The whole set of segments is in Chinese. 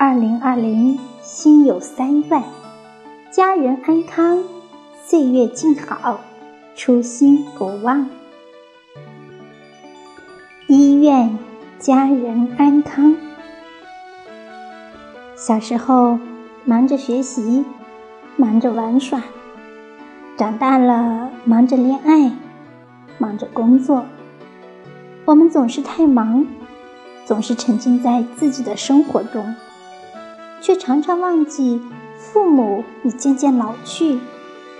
二零二零，心有三愿：家人安康，岁月静好，初心不忘。医院，家人安康。小时候忙着学习，忙着玩耍；长大了忙着恋爱，忙着工作。我们总是太忙。总是沉浸在自己的生活中，却常常忘记父母已渐渐老去，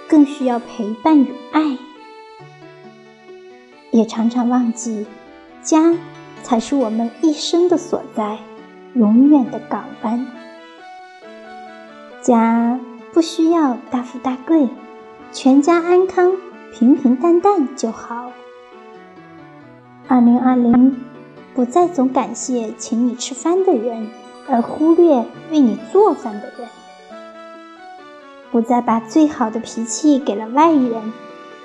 更需要陪伴与爱；也常常忘记家才是我们一生的所在，永远的港湾。家不需要大富大贵，全家安康、平平淡淡就好。二零二零。不再总感谢请你吃饭的人，而忽略为你做饭的人；不再把最好的脾气给了外人，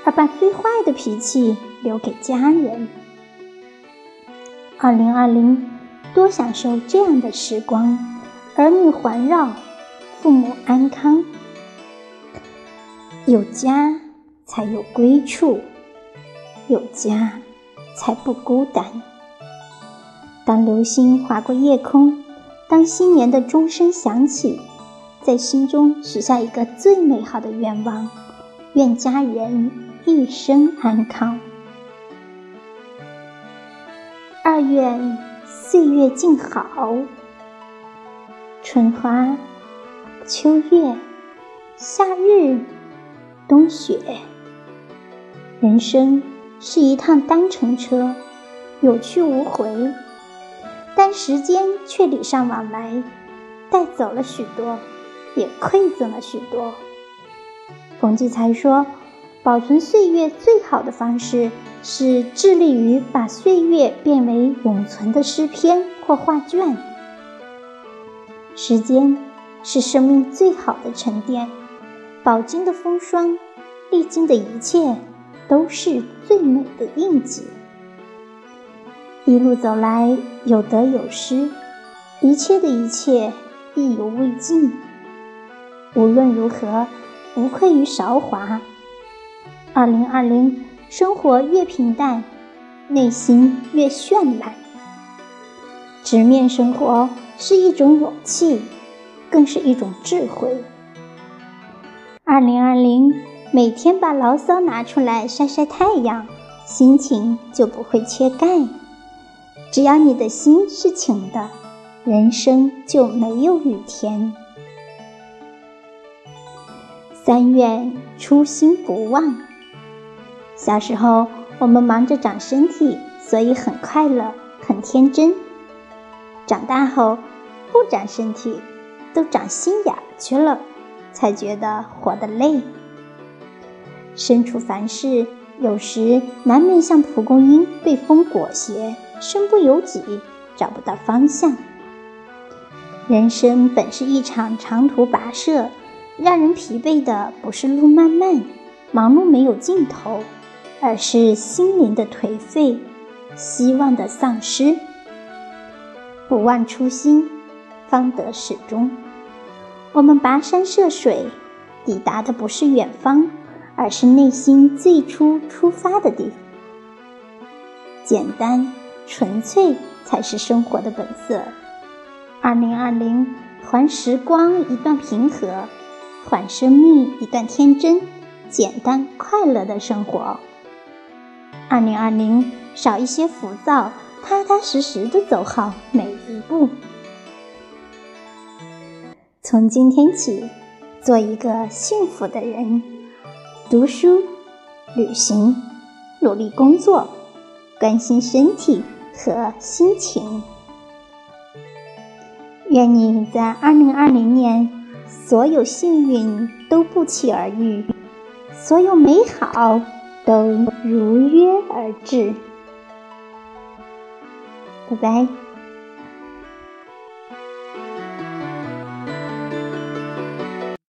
而把最坏的脾气留给家人。二零二零，多享受这样的时光：儿女环绕，父母安康，有家才有归处，有家才不孤单。当流星划过夜空，当新年的钟声响起，在心中许下一个最美好的愿望：愿家人一生安康。二愿岁月静好。春花、秋月、夏日、冬雪，人生是一趟单程车，有去无回。但时间却礼尚往来，带走了许多，也馈赠了许多。冯骥才说：“保存岁月最好的方式，是致力于把岁月变为永存的诗篇或画卷。时间是生命最好的沉淀，饱经的风霜，历经的一切，都是最美的印记。”一路走来，有得有失，一切的一切意犹未尽。无论如何，不愧于韶华。二零二零，生活越平淡，内心越绚烂。直面生活是一种勇气，更是一种智慧。二零二零，每天把牢骚拿出来晒晒太阳，心情就不会缺钙。只要你的心是晴的，人生就没有雨天。三愿初心不忘。小时候，我们忙着长身体，所以很快乐，很天真。长大后，不长身体，都长心眼去了，才觉得活得累。身处凡事，有时难免像蒲公英被风裹挟。身不由己，找不到方向。人生本是一场长途跋涉，让人疲惫的不是路漫漫、忙碌没有尽头，而是心灵的颓废、希望的丧失。不忘初心，方得始终。我们跋山涉水，抵达的不是远方，而是内心最初出发的地方。简单。纯粹才是生活的本色。二零二零，还时光一段平和，还生命一段天真，简单快乐的生活。二零二零，少一些浮躁，踏踏实实的走好每一步。从今天起，做一个幸福的人，读书、旅行、努力工作，关心身体。和心情，愿你在二零二零年所有幸运都不期而遇，所有美好都如约而至。拜拜。